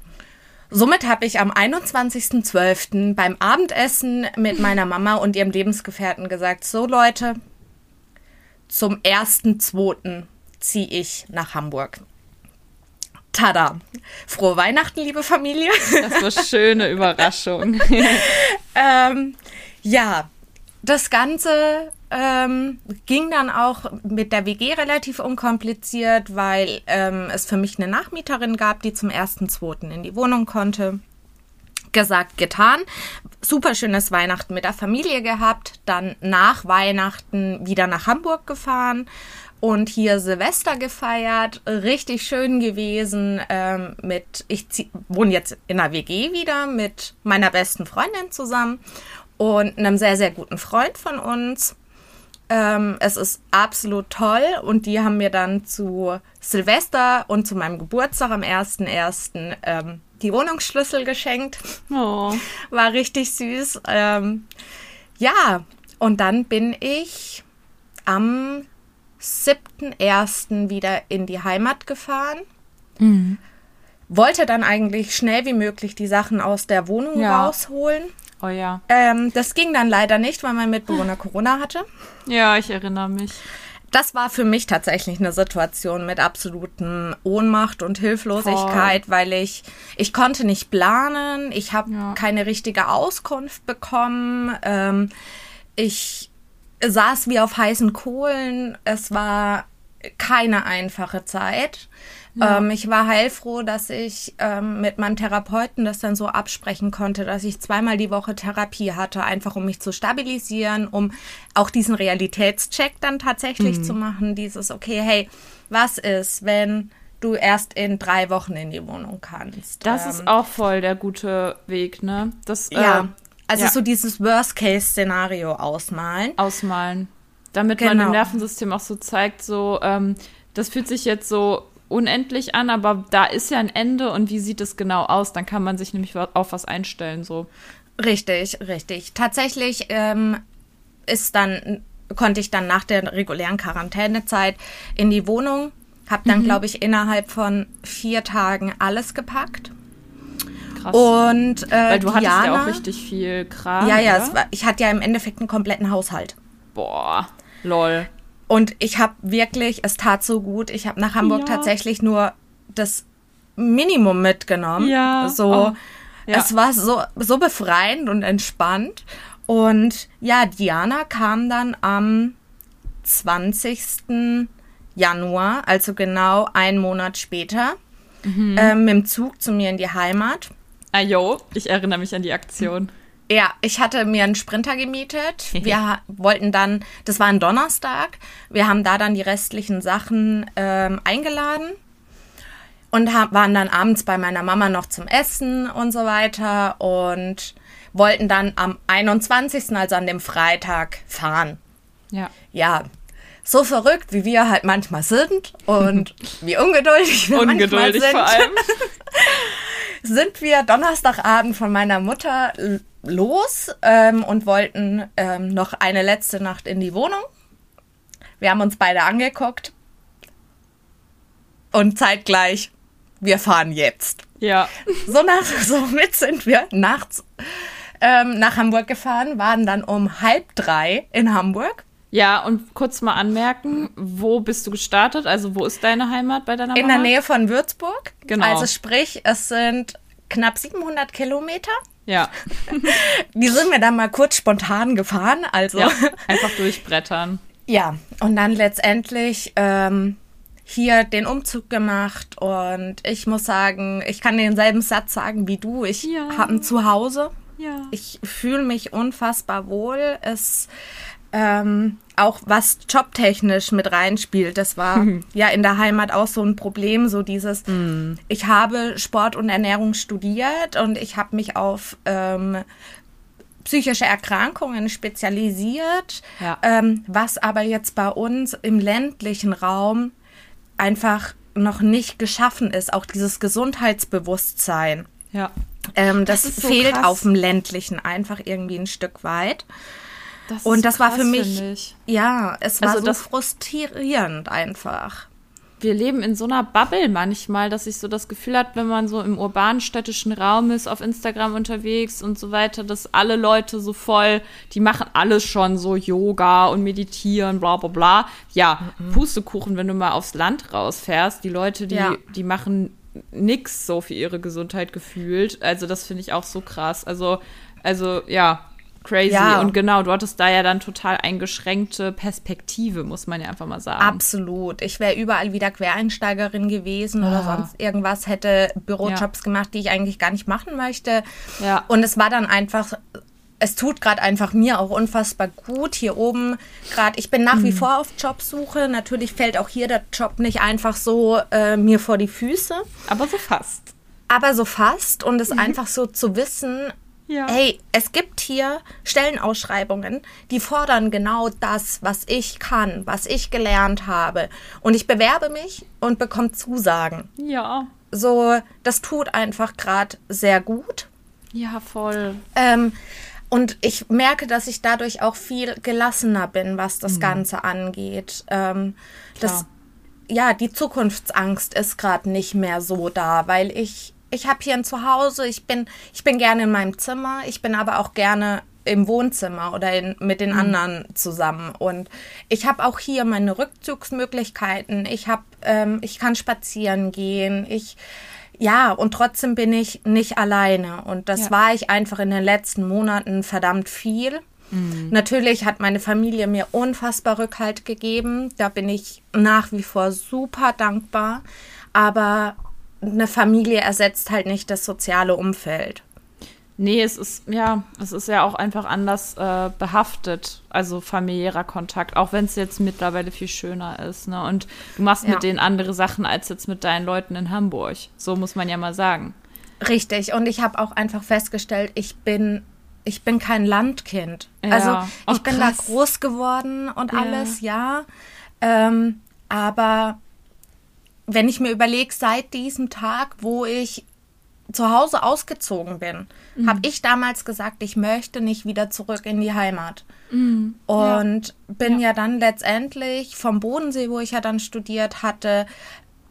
B: Somit habe ich am 21.12. beim Abendessen mit meiner Mama und ihrem Lebensgefährten gesagt, so Leute, zum 1.2. ziehe ich nach Hamburg. Tada! Frohe Weihnachten, liebe Familie.
A: Das war eine schöne Überraschung.
B: ähm, ja, das Ganze ähm, ging dann auch mit der WG relativ unkompliziert, weil ähm, es für mich eine Nachmieterin gab, die zum ersten, zweiten in die Wohnung konnte. Gesagt, getan. Super schönes Weihnachten mit der Familie gehabt. Dann nach Weihnachten wieder nach Hamburg gefahren und hier Silvester gefeiert. Richtig schön gewesen. Ähm, mit, ich wohne jetzt in einer WG wieder mit meiner besten Freundin zusammen und einem sehr, sehr guten Freund von uns. Ähm, es ist absolut toll und die haben mir dann zu Silvester und zu meinem Geburtstag am 1.1. Ähm, die Wohnungsschlüssel geschenkt. Oh. War richtig süß. Ähm, ja, und dann bin ich am 7.1. wieder in die Heimat gefahren. Mhm. Wollte dann eigentlich schnell wie möglich die Sachen aus der Wohnung ja. rausholen.
A: Oh ja.
B: Ähm, das ging dann leider nicht, weil mein Mitbewohner Corona hatte.
A: Ja, ich erinnere mich.
B: Das war für mich tatsächlich eine Situation mit absoluten Ohnmacht und Hilflosigkeit, Voll. weil ich ich konnte nicht planen, ich habe ja. keine richtige Auskunft bekommen. Ähm, ich saß wie auf heißen Kohlen. Es war keine einfache Zeit. Ja. Ähm, ich war heilfroh, dass ich ähm, mit meinem Therapeuten das dann so absprechen konnte, dass ich zweimal die Woche Therapie hatte, einfach um mich zu stabilisieren, um auch diesen Realitätscheck dann tatsächlich mhm. zu machen. Dieses, okay, hey, was ist, wenn du erst in drei Wochen in die Wohnung kannst?
A: Das ähm, ist auch voll der gute Weg, ne?
B: Das, ja. Äh, also ja. so dieses Worst-Case-Szenario ausmalen.
A: Ausmalen. Damit genau. man dem Nervensystem auch so zeigt, so, ähm, das fühlt sich jetzt so unendlich an, aber da ist ja ein Ende und wie sieht es genau aus? Dann kann man sich nämlich auf was einstellen, so.
B: Richtig, richtig. Tatsächlich ähm, ist dann, konnte ich dann nach der regulären Quarantänezeit in die Wohnung, habe dann, mhm. glaube ich, innerhalb von vier Tagen alles gepackt.
A: Krass. Und äh, Weil du Diana, hattest ja auch richtig viel Kram.
B: Ja, ja, war, ich hatte ja im Endeffekt einen kompletten Haushalt.
A: Boah, lol.
B: Und ich habe wirklich, es tat so gut. Ich habe nach Hamburg ja. tatsächlich nur das Minimum mitgenommen. Ja. So, oh. ja. es war so, so befreiend und entspannt. Und ja, Diana kam dann am 20. Januar, also genau einen Monat später, mhm. äh, mit dem Zug zu mir in die Heimat.
A: Ah, jo, ich erinnere mich an die Aktion.
B: Ja, ich hatte mir einen Sprinter gemietet. Wir wollten dann, das war ein Donnerstag, wir haben da dann die restlichen Sachen ähm, eingeladen und waren dann abends bei meiner Mama noch zum Essen und so weiter und wollten dann am 21., also an dem Freitag, fahren.
A: Ja.
B: Ja, so verrückt, wie wir halt manchmal sind und wie ungeduldig wir ungeduldig manchmal sind. vor allem. sind wir Donnerstagabend von meiner Mutter los ähm, und wollten ähm, noch eine letzte Nacht in die Wohnung. Wir haben uns beide angeguckt und zeitgleich, wir fahren jetzt.
A: Ja.
B: So nach, somit sind wir nachts ähm, nach Hamburg gefahren, waren dann um halb drei in Hamburg.
A: Ja, und kurz mal anmerken, wo bist du gestartet? Also wo ist deine Heimat bei deiner Mama?
B: In der Nähe von Würzburg. Genau. Also sprich, es sind knapp 700 Kilometer.
A: Ja.
B: Die sind wir dann mal kurz spontan gefahren, also. Ja,
A: einfach durchbrettern.
B: Ja, und dann letztendlich ähm, hier den Umzug gemacht und ich muss sagen, ich kann denselben Satz sagen wie du. Ich ja. habe ein Zuhause. Ja. Ich fühle mich unfassbar wohl. Es ähm, auch was jobtechnisch mit reinspielt. Das war ja in der Heimat auch so ein Problem, so dieses, mm. ich habe Sport und Ernährung studiert und ich habe mich auf ähm, psychische Erkrankungen spezialisiert, ja. ähm, was aber jetzt bei uns im ländlichen Raum einfach noch nicht geschaffen ist, auch dieses Gesundheitsbewusstsein.
A: Ja.
B: Ähm, das, das so fehlt krass. auf dem ländlichen einfach irgendwie ein Stück weit. Das und das war für mich, ja, es war also so frustrierend einfach
A: wir leben in so einer Bubble manchmal, dass ich so das Gefühl habe, wenn man so im urbanen städtischen Raum ist, auf Instagram unterwegs und so weiter, dass alle Leute so voll, die machen alles schon so Yoga und meditieren, bla bla bla. Ja, mhm. Pustekuchen, wenn du mal aufs Land rausfährst, die Leute, die, ja. die machen nix so für ihre Gesundheit gefühlt. Also das finde ich auch so krass. Also, also ja, crazy. Ja. Und genau, du hattest da ja dann total eingeschränkte Perspektive, muss man ja einfach mal sagen.
B: Absolut. Ich wäre überall wieder Quereinsteigerin gewesen ah. oder sonst irgendwas, hätte Bürojobs ja. gemacht, die ich eigentlich gar nicht machen möchte. Ja. Und es war dann einfach es tut gerade einfach mir auch unfassbar gut hier oben. Gerade ich bin nach mhm. wie vor auf Jobsuche. Natürlich fällt auch hier der Job nicht einfach so äh, mir vor die Füße.
A: Aber so fast.
B: Aber so fast und es mhm. einfach so zu wissen, ja. Hey, es gibt hier Stellenausschreibungen, die fordern genau das, was ich kann, was ich gelernt habe. Und ich bewerbe mich und bekomme Zusagen.
A: Ja.
B: So, das tut einfach gerade sehr gut.
A: Ja, voll.
B: Ähm, und ich merke, dass ich dadurch auch viel gelassener bin, was das mhm. Ganze angeht. Ähm, das, ja, die Zukunftsangst ist gerade nicht mehr so da, weil ich ich habe hier ein Zuhause, ich bin, ich bin gerne in meinem Zimmer, ich bin aber auch gerne im Wohnzimmer oder in, mit den mhm. anderen zusammen. Und ich habe auch hier meine Rückzugsmöglichkeiten. Ich habe, ähm, ich kann spazieren gehen. Ich ja, und trotzdem bin ich nicht alleine. Und das ja. war ich einfach in den letzten Monaten verdammt viel. Mhm. Natürlich hat meine Familie mir unfassbar Rückhalt gegeben. Da bin ich nach wie vor super dankbar. Aber eine Familie ersetzt halt nicht das soziale Umfeld.
A: Nee, es ist ja, es ist ja auch einfach anders äh, behaftet, also familiärer Kontakt, auch wenn es jetzt mittlerweile viel schöner ist. Ne? Und du machst ja. mit denen andere Sachen als jetzt mit deinen Leuten in Hamburg. So muss man ja mal sagen.
B: Richtig. Und ich habe auch einfach festgestellt, ich bin ich bin kein Landkind. Ja. Also ich oh, bin da groß geworden und ja. alles, ja. Ähm, aber wenn ich mir überlege, seit diesem Tag, wo ich zu Hause ausgezogen bin, mhm. habe ich damals gesagt, ich möchte nicht wieder zurück in die Heimat. Mhm. Und ja. bin ja. ja dann letztendlich vom Bodensee, wo ich ja dann studiert hatte,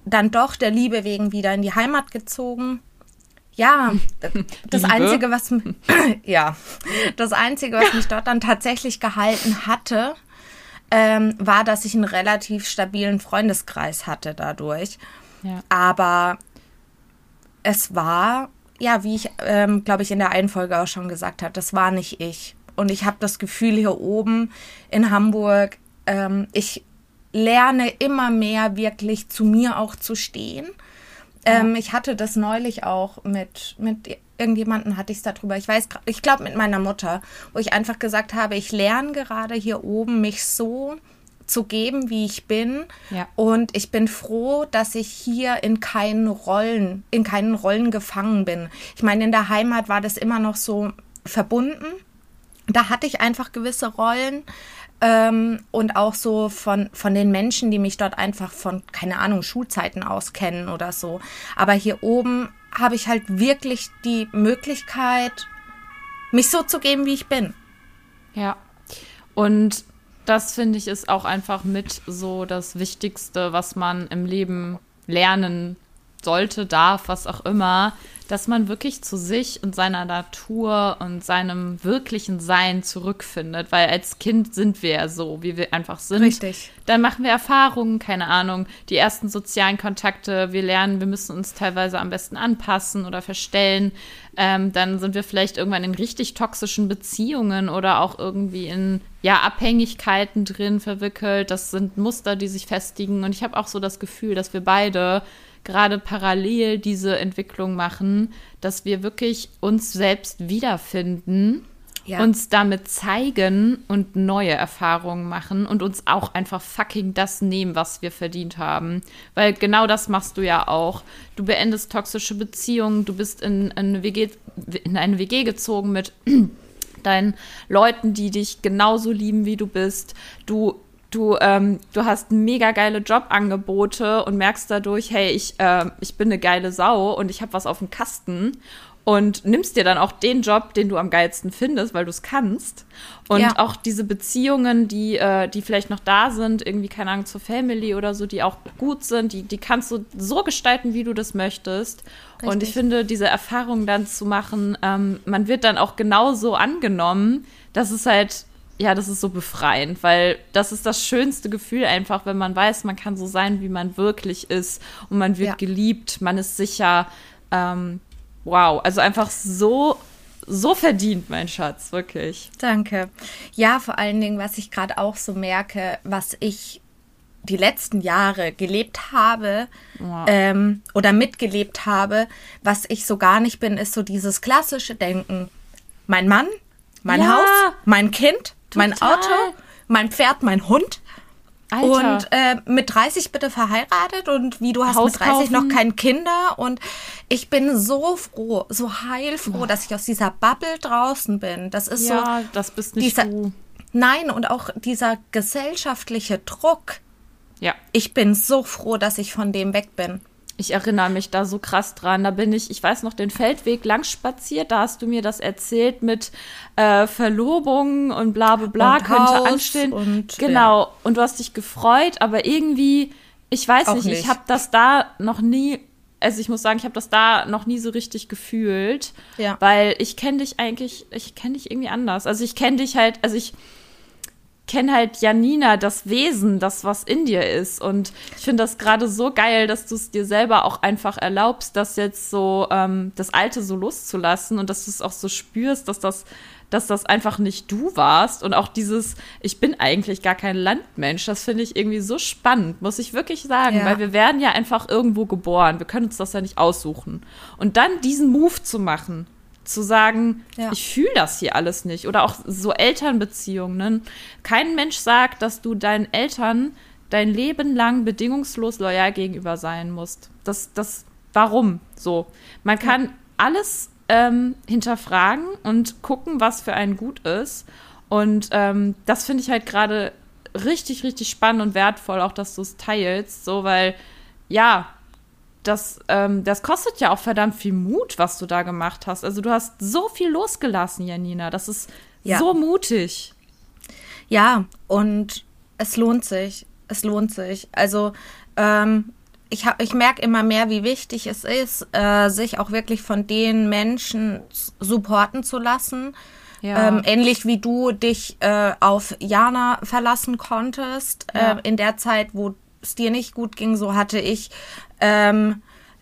B: dann doch der Liebe wegen wieder in die Heimat gezogen. Ja, das Liebe? einzige, was ja, das einzige, was mich dort dann tatsächlich gehalten hatte, ähm, war, dass ich einen relativ stabilen Freundeskreis hatte dadurch. Ja. Aber es war, ja, wie ich, ähm, glaube ich, in der einen Folge auch schon gesagt habe, das war nicht ich. Und ich habe das Gefühl hier oben in Hamburg, ähm, ich lerne immer mehr wirklich zu mir auch zu stehen. Ähm, ja. Ich hatte das neulich auch mit, mit irgendjemanden hatte ich es darüber, ich weiß, ich glaube mit meiner Mutter, wo ich einfach gesagt habe, ich lerne gerade hier oben mich so zu geben, wie ich bin. Ja. Und ich bin froh, dass ich hier in keinen Rollen, in keinen Rollen gefangen bin. Ich meine, in der Heimat war das immer noch so verbunden. Da hatte ich einfach gewisse Rollen. Ähm, und auch so von, von den Menschen, die mich dort einfach von, keine Ahnung, Schulzeiten aus kennen oder so. Aber hier oben habe ich halt wirklich die Möglichkeit, mich so zu geben, wie ich bin.
A: Ja. Und das finde ich ist auch einfach mit so das Wichtigste, was man im Leben lernen sollte, darf, was auch immer, dass man wirklich zu sich und seiner Natur und seinem wirklichen Sein zurückfindet, weil als Kind sind wir ja so, wie wir einfach sind.
B: Richtig.
A: Dann machen wir Erfahrungen, keine Ahnung, die ersten sozialen Kontakte, wir lernen, wir müssen uns teilweise am besten anpassen oder verstellen. Ähm, dann sind wir vielleicht irgendwann in richtig toxischen Beziehungen oder auch irgendwie in ja, Abhängigkeiten drin verwickelt. Das sind Muster, die sich festigen. Und ich habe auch so das Gefühl, dass wir beide gerade parallel diese Entwicklung machen, dass wir wirklich uns selbst wiederfinden, ja. uns damit zeigen und neue Erfahrungen machen und uns auch einfach fucking das nehmen, was wir verdient haben. Weil genau das machst du ja auch. Du beendest toxische Beziehungen, du bist in, in eine, WG, in eine WG gezogen mit deinen Leuten, die dich genauso lieben, wie du bist. Du du, ähm, du hast mega geile Jobangebote und merkst dadurch, hey, ich, äh, ich bin eine geile Sau und ich habe was auf dem Kasten. und nimmst dir dann auch den Job, den du am geilsten findest, weil du es kannst. Und ja. auch diese Beziehungen, die, äh, die vielleicht noch da sind, irgendwie, keine Ahnung, zur Family oder so, die auch gut sind, die, die kannst du so gestalten, wie du das möchtest. Richtig. Und ich finde, diese Erfahrung dann zu machen, ähm, man wird dann auch genauso angenommen, dass es halt ja, das ist so befreiend, weil das ist das schönste Gefühl einfach, wenn man weiß, man kann so sein, wie man wirklich ist und man wird ja. geliebt, man ist sicher. Ähm, wow, also einfach so so verdient, mein Schatz, wirklich.
B: Danke. Ja, vor allen Dingen, was ich gerade auch so merke, was ich die letzten Jahre gelebt habe wow. ähm, oder mitgelebt habe, was ich so gar nicht bin, ist so dieses klassische Denken. Mein Mann, mein ja. Haus, mein Kind, Total. mein Auto, mein Pferd, mein Hund. Alter. Und äh, mit 30 bitte verheiratet und wie du hast Haus mit 30 kaufen. noch kein Kinder. Und ich bin so froh, so heilfroh, oh. dass ich aus dieser Bubble draußen bin. Das ist ja, so.
A: Das bist nicht dieser, du.
B: Nein, und auch dieser gesellschaftliche Druck.
A: Ja.
B: Ich bin so froh, dass ich von dem weg bin.
A: Ich erinnere mich da so krass dran. Da bin ich, ich weiß noch, den Feldweg lang spaziert. Da hast du mir das erzählt mit äh, Verlobung und bla bla bla und könnte Haus anstehen. Und, genau. Ja. Und du hast dich gefreut, aber irgendwie, ich weiß nicht, nicht, ich habe das da noch nie. Also ich muss sagen, ich habe das da noch nie so richtig gefühlt, ja. weil ich kenne dich eigentlich, ich kenne dich irgendwie anders. Also ich kenne dich halt, also ich kenne halt Janina, das Wesen, das, was in dir ist. Und ich finde das gerade so geil, dass du es dir selber auch einfach erlaubst, das jetzt so, ähm, das Alte so loszulassen und dass du es auch so spürst, dass das, dass das einfach nicht du warst. Und auch dieses, ich bin eigentlich gar kein Landmensch, das finde ich irgendwie so spannend, muss ich wirklich sagen, ja. weil wir werden ja einfach irgendwo geboren. Wir können uns das ja nicht aussuchen. Und dann diesen Move zu machen, zu sagen, ja. ich fühle das hier alles nicht. Oder auch so Elternbeziehungen. Kein Mensch sagt, dass du deinen Eltern dein Leben lang bedingungslos loyal gegenüber sein musst. Das, das, warum so? Man kann ja. alles ähm, hinterfragen und gucken, was für einen gut ist. Und ähm, das finde ich halt gerade richtig, richtig spannend und wertvoll, auch dass du es teilst, so, weil ja, das, ähm, das kostet ja auch verdammt viel Mut, was du da gemacht hast. Also du hast so viel losgelassen, Janina. Das ist ja. so mutig.
B: Ja, und es lohnt sich. Es lohnt sich. Also ähm, ich, ich merke immer mehr, wie wichtig es ist, äh, sich auch wirklich von den Menschen supporten zu lassen. Ja. Ähm, ähnlich wie du dich äh, auf Jana verlassen konntest, ja. äh, in der Zeit, wo es dir nicht gut ging, so hatte ich ähm,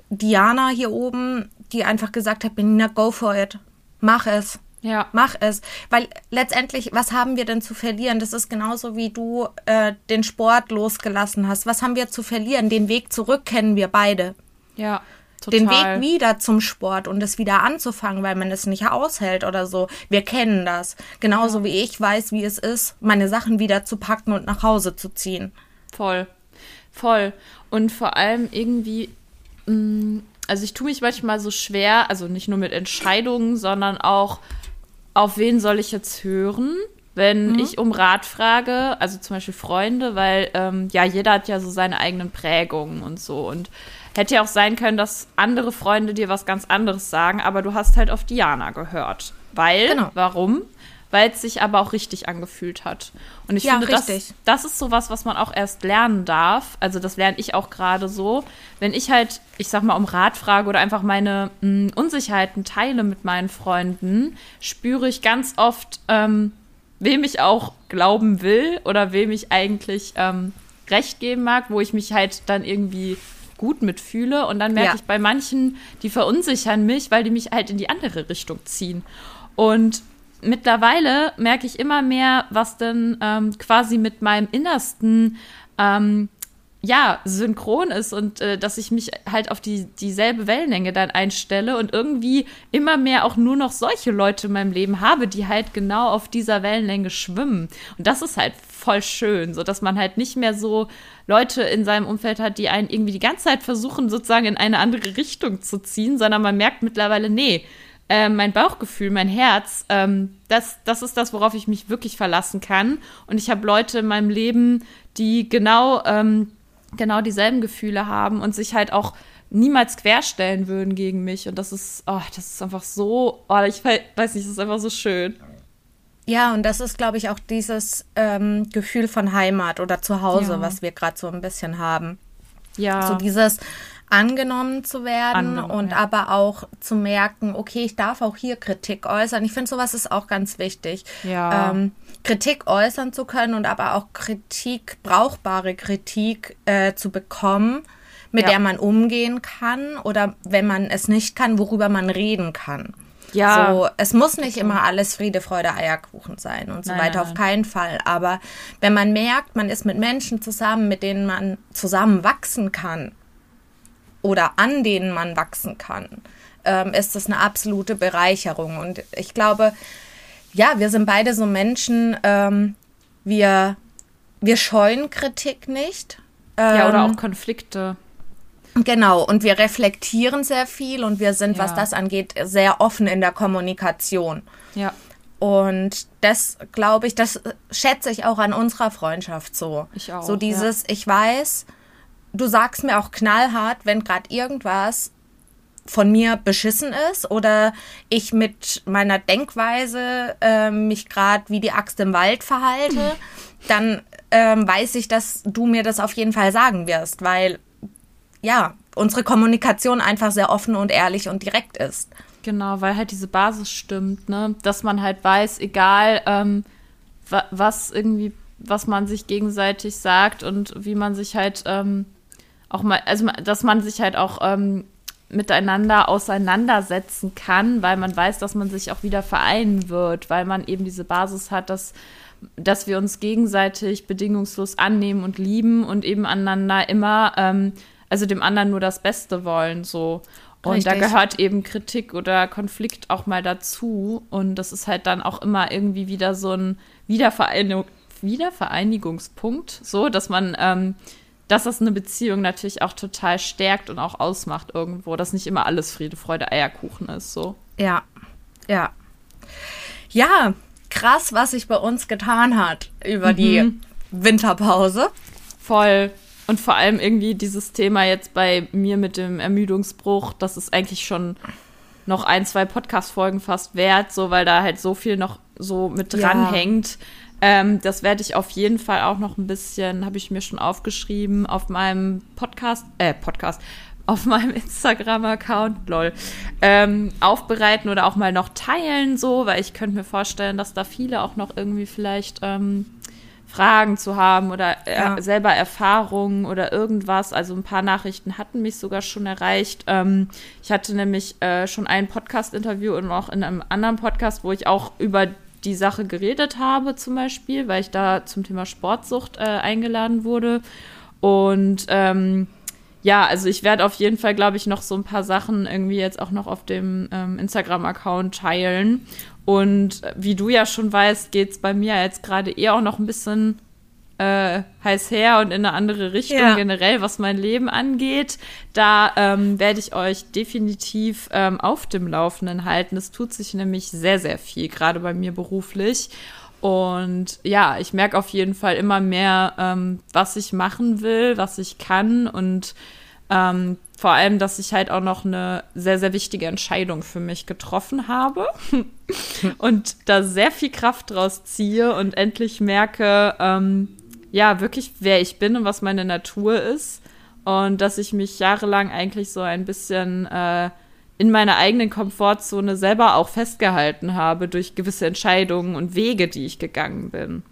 B: Diana hier oben, die einfach gesagt hat, Benina, go for it. Mach es.
A: Ja.
B: Mach es. Weil letztendlich, was haben wir denn zu verlieren? Das ist genauso wie du äh, den Sport losgelassen hast. Was haben wir zu verlieren? Den Weg zurück kennen wir beide.
A: Ja.
B: Total. Den Weg wieder zum Sport und es wieder anzufangen, weil man es nicht aushält oder so. Wir kennen das. Genauso ja. wie ich weiß, wie es ist, meine Sachen wieder zu packen und nach Hause zu ziehen.
A: Voll. Voll. Und vor allem irgendwie, mh, mm, also ich tue mich manchmal so schwer, also nicht nur mit Entscheidungen, sondern auch, auf wen soll ich jetzt hören? Wenn mhm. ich um Rat frage, also zum Beispiel Freunde, weil ähm, ja, jeder hat ja so seine eigenen Prägungen und so. Und hätte ja auch sein können, dass andere Freunde dir was ganz anderes sagen, aber du hast halt auf Diana gehört. Weil, genau. warum? Weil es sich aber auch richtig angefühlt hat. Und ich ja, finde, das, das ist sowas, was man auch erst lernen darf. Also das lerne ich auch gerade so. Wenn ich halt, ich sag mal, um Rat frage oder einfach meine mh, hm, Unsicherheiten teile mit meinen Freunden, spüre ich ganz oft, ähm, wem ich auch glauben will oder wem ich eigentlich ähm, recht geben mag, wo ich mich halt dann irgendwie gut mitfühle. Und dann merke ja. ich bei manchen, die verunsichern mich, weil die mich halt in die andere Richtung ziehen. Und mittlerweile merke ich immer mehr, was denn ähm, quasi mit meinem Innersten ähm, ja, synchron ist und äh, dass ich mich halt auf die, dieselbe Wellenlänge dann einstelle und irgendwie immer mehr auch nur noch solche Leute in meinem Leben habe, die halt genau auf dieser Wellenlänge schwimmen. Und das ist halt voll schön, so dass man halt nicht mehr so Leute in seinem Umfeld hat, die einen irgendwie die ganze Zeit versuchen, sozusagen in eine andere Richtung zu ziehen, sondern man merkt mittlerweile, nee, äh, mein Bauchgefühl, mein Herz, ähm, das, das ist das, worauf ich mich wirklich verlassen kann. Und ich habe Leute in meinem Leben, die genau, ähm, genau dieselben Gefühle haben und sich halt auch niemals querstellen würden gegen mich. Und das ist, oh, das ist einfach so, oh, ich weiß nicht, das ist einfach so schön.
B: Ja, und das ist, glaube ich, auch dieses ähm, Gefühl von Heimat oder Zuhause, ja. was wir gerade so ein bisschen haben. Ja. So dieses angenommen zu werden angenommen, und ja. aber auch zu merken, okay, ich darf auch hier Kritik äußern. Ich finde, sowas ist auch ganz wichtig. Ja. Ähm, Kritik äußern zu können und aber auch Kritik, brauchbare Kritik äh, zu bekommen, mit ja. der man umgehen kann oder wenn man es nicht kann, worüber man reden kann. Ja. So, es muss nicht immer alles Friede, Freude, Eierkuchen sein und so nein, weiter, nein, auf keinen Fall. Aber wenn man merkt, man ist mit Menschen zusammen, mit denen man zusammen wachsen kann oder an denen man wachsen kann, ähm, ist das eine absolute Bereicherung. Und ich glaube, ja, wir sind beide so Menschen, ähm, wir, wir scheuen Kritik nicht.
A: Ähm, ja, oder ähm, auch Konflikte.
B: Genau, und wir reflektieren sehr viel und wir sind, ja. was das angeht, sehr offen in der Kommunikation. Ja. Und das glaube ich, das schätze ich auch an unserer Freundschaft so. Ich auch. So dieses, ja. ich weiß, du sagst mir auch knallhart, wenn gerade irgendwas von mir beschissen ist oder ich mit meiner Denkweise äh, mich gerade wie die Axt im Wald verhalte, dann ähm, weiß ich, dass du mir das auf jeden Fall sagen wirst, weil ja, unsere Kommunikation einfach sehr offen und ehrlich und direkt ist.
A: Genau, weil halt diese Basis stimmt, ne? Dass man halt weiß, egal ähm, was irgendwie, was man sich gegenseitig sagt und wie man sich halt ähm, auch mal, also dass man sich halt auch ähm, miteinander auseinandersetzen kann, weil man weiß, dass man sich auch wieder vereinen wird, weil man eben diese Basis hat, dass dass wir uns gegenseitig bedingungslos annehmen und lieben und eben aneinander immer ähm, also dem anderen nur das Beste wollen, so. Und Richtig. da gehört eben Kritik oder Konflikt auch mal dazu. Und das ist halt dann auch immer irgendwie wieder so ein Wiedervereinigung, Wiedervereinigungspunkt, so, dass man, ähm, dass das eine Beziehung natürlich auch total stärkt und auch ausmacht irgendwo, dass nicht immer alles Friede, Freude, Eierkuchen ist, so.
B: Ja, ja. Ja, krass, was sich bei uns getan hat über mhm. die Winterpause.
A: Voll. Und vor allem irgendwie dieses Thema jetzt bei mir mit dem Ermüdungsbruch, das ist eigentlich schon noch ein, zwei Podcast-Folgen fast wert, so weil da halt so viel noch so mit dranhängt. Ja. Ähm, das werde ich auf jeden Fall auch noch ein bisschen, habe ich mir schon aufgeschrieben, auf meinem Podcast, äh, Podcast, auf meinem Instagram-Account, lol, ähm, aufbereiten oder auch mal noch teilen, so, weil ich könnte mir vorstellen, dass da viele auch noch irgendwie vielleicht ähm, Fragen zu haben oder äh, ja. selber Erfahrungen oder irgendwas. Also ein paar Nachrichten hatten mich sogar schon erreicht. Ähm, ich hatte nämlich äh, schon ein Podcast-Interview und auch in einem anderen Podcast, wo ich auch über die Sache geredet habe, zum Beispiel, weil ich da zum Thema Sportsucht äh, eingeladen wurde. Und ähm, ja, also ich werde auf jeden Fall, glaube ich, noch so ein paar Sachen irgendwie jetzt auch noch auf dem ähm, Instagram-Account teilen. Und wie du ja schon weißt, geht es bei mir jetzt gerade eher auch noch ein bisschen äh, heiß her und in eine andere Richtung ja. generell, was mein Leben angeht. Da ähm, werde ich euch definitiv ähm, auf dem Laufenden halten. Es tut sich nämlich sehr, sehr viel, gerade bei mir beruflich. Und ja, ich merke auf jeden Fall immer mehr, ähm, was ich machen will, was ich kann und ähm, vor allem, dass ich halt auch noch eine sehr, sehr wichtige Entscheidung für mich getroffen habe und da sehr viel Kraft draus ziehe und endlich merke, ähm, ja, wirklich, wer ich bin und was meine Natur ist. Und dass ich mich jahrelang eigentlich so ein bisschen äh, in meiner eigenen Komfortzone selber auch festgehalten habe durch gewisse Entscheidungen und Wege, die ich gegangen bin.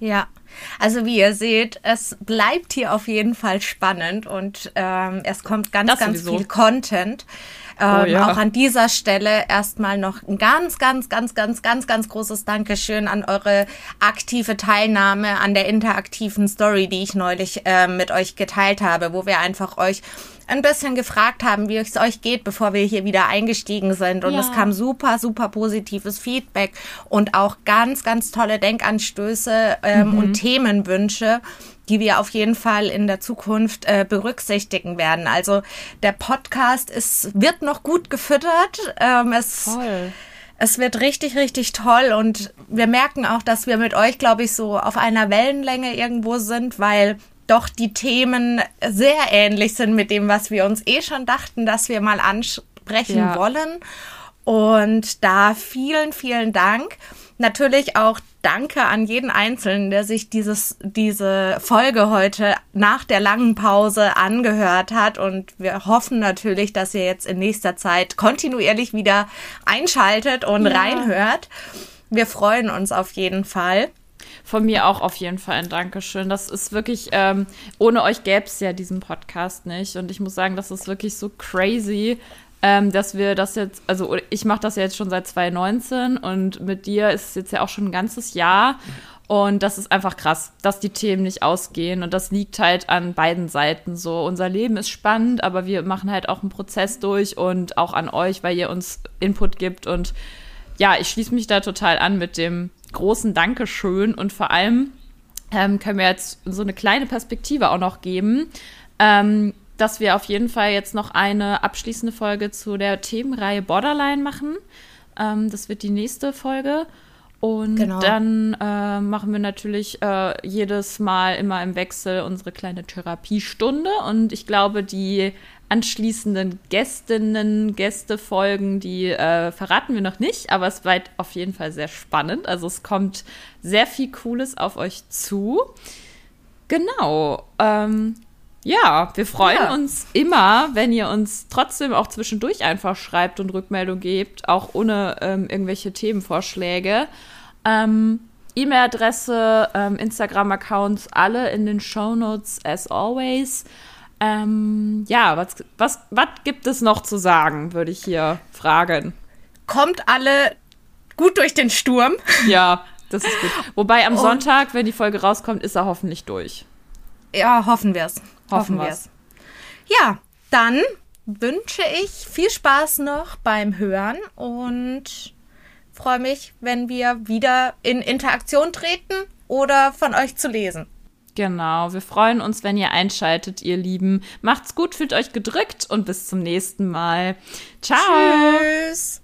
B: Ja, also wie ihr seht, es bleibt hier auf jeden Fall spannend und ähm, es kommt ganz, das ganz sowieso. viel Content. Oh ähm, oh, ja. Auch an dieser Stelle erstmal noch ein ganz, ganz, ganz, ganz, ganz, ganz großes Dankeschön an eure aktive Teilnahme an der interaktiven Story, die ich neulich äh, mit euch geteilt habe, wo wir einfach euch ein bisschen gefragt haben, wie es euch geht, bevor wir hier wieder eingestiegen sind. Und ja. es kam super, super positives Feedback und auch ganz, ganz tolle Denkanstöße ähm, mhm. und Themenwünsche die wir auf jeden Fall in der Zukunft äh, berücksichtigen werden. Also der Podcast ist, wird noch gut gefüttert. Ähm, es, Voll. es wird richtig, richtig toll und wir merken auch, dass wir mit euch, glaube ich, so auf einer Wellenlänge irgendwo sind, weil doch die Themen sehr ähnlich sind mit dem, was wir uns eh schon dachten, dass wir mal ansprechen ja. wollen. Und da vielen, vielen Dank. Natürlich auch Danke an jeden Einzelnen, der sich dieses, diese Folge heute nach der langen Pause angehört hat. Und wir hoffen natürlich, dass ihr jetzt in nächster Zeit kontinuierlich wieder einschaltet und ja. reinhört. Wir freuen uns auf jeden Fall.
A: Von mir auch auf jeden Fall ein Dankeschön. Das ist wirklich, ähm, ohne euch gäbe es ja diesen Podcast nicht. Und ich muss sagen, das ist wirklich so crazy, ähm, dass wir das jetzt, also ich mache das ja jetzt schon seit 2019 und mit dir ist es jetzt ja auch schon ein ganzes Jahr. Und das ist einfach krass, dass die Themen nicht ausgehen. Und das liegt halt an beiden Seiten so. Unser Leben ist spannend, aber wir machen halt auch einen Prozess durch und auch an euch, weil ihr uns Input gibt. Und ja, ich schließe mich da total an mit dem großen Dankeschön. Und vor allem ähm, können wir jetzt so eine kleine Perspektive auch noch geben. Ähm, dass wir auf jeden Fall jetzt noch eine abschließende Folge zu der Themenreihe Borderline machen. Ähm, das wird die nächste Folge. Und genau. dann äh, machen wir natürlich äh, jedes Mal immer im Wechsel unsere kleine Therapiestunde. Und ich glaube, die anschließenden Gästinnen, Gästefolgen, die äh, verraten wir noch nicht, aber es bleibt auf jeden Fall sehr spannend. Also es kommt sehr viel Cooles auf euch zu. Genau. Ähm, ja, wir freuen ja. uns immer, wenn ihr uns trotzdem auch zwischendurch einfach schreibt und Rückmeldung gebt, auch ohne ähm, irgendwelche Themenvorschläge. Ähm, E-Mail-Adresse, ähm, Instagram-Accounts, alle in den Show Notes as always. Ähm, ja, was, was, was gibt es noch zu sagen, würde ich hier fragen.
B: Kommt alle gut durch den Sturm.
A: Ja, das ist gut. Wobei am Sonntag, wenn die Folge rauskommt, ist er hoffentlich durch.
B: Ja, hoffen wir es. Hoffen wir es. Ja, dann wünsche ich viel Spaß noch beim Hören und freue mich, wenn wir wieder in Interaktion treten oder von euch zu lesen.
A: Genau, wir freuen uns, wenn ihr einschaltet, ihr Lieben. Macht's gut, fühlt euch gedrückt und bis zum nächsten Mal. Ciao. Tschüss.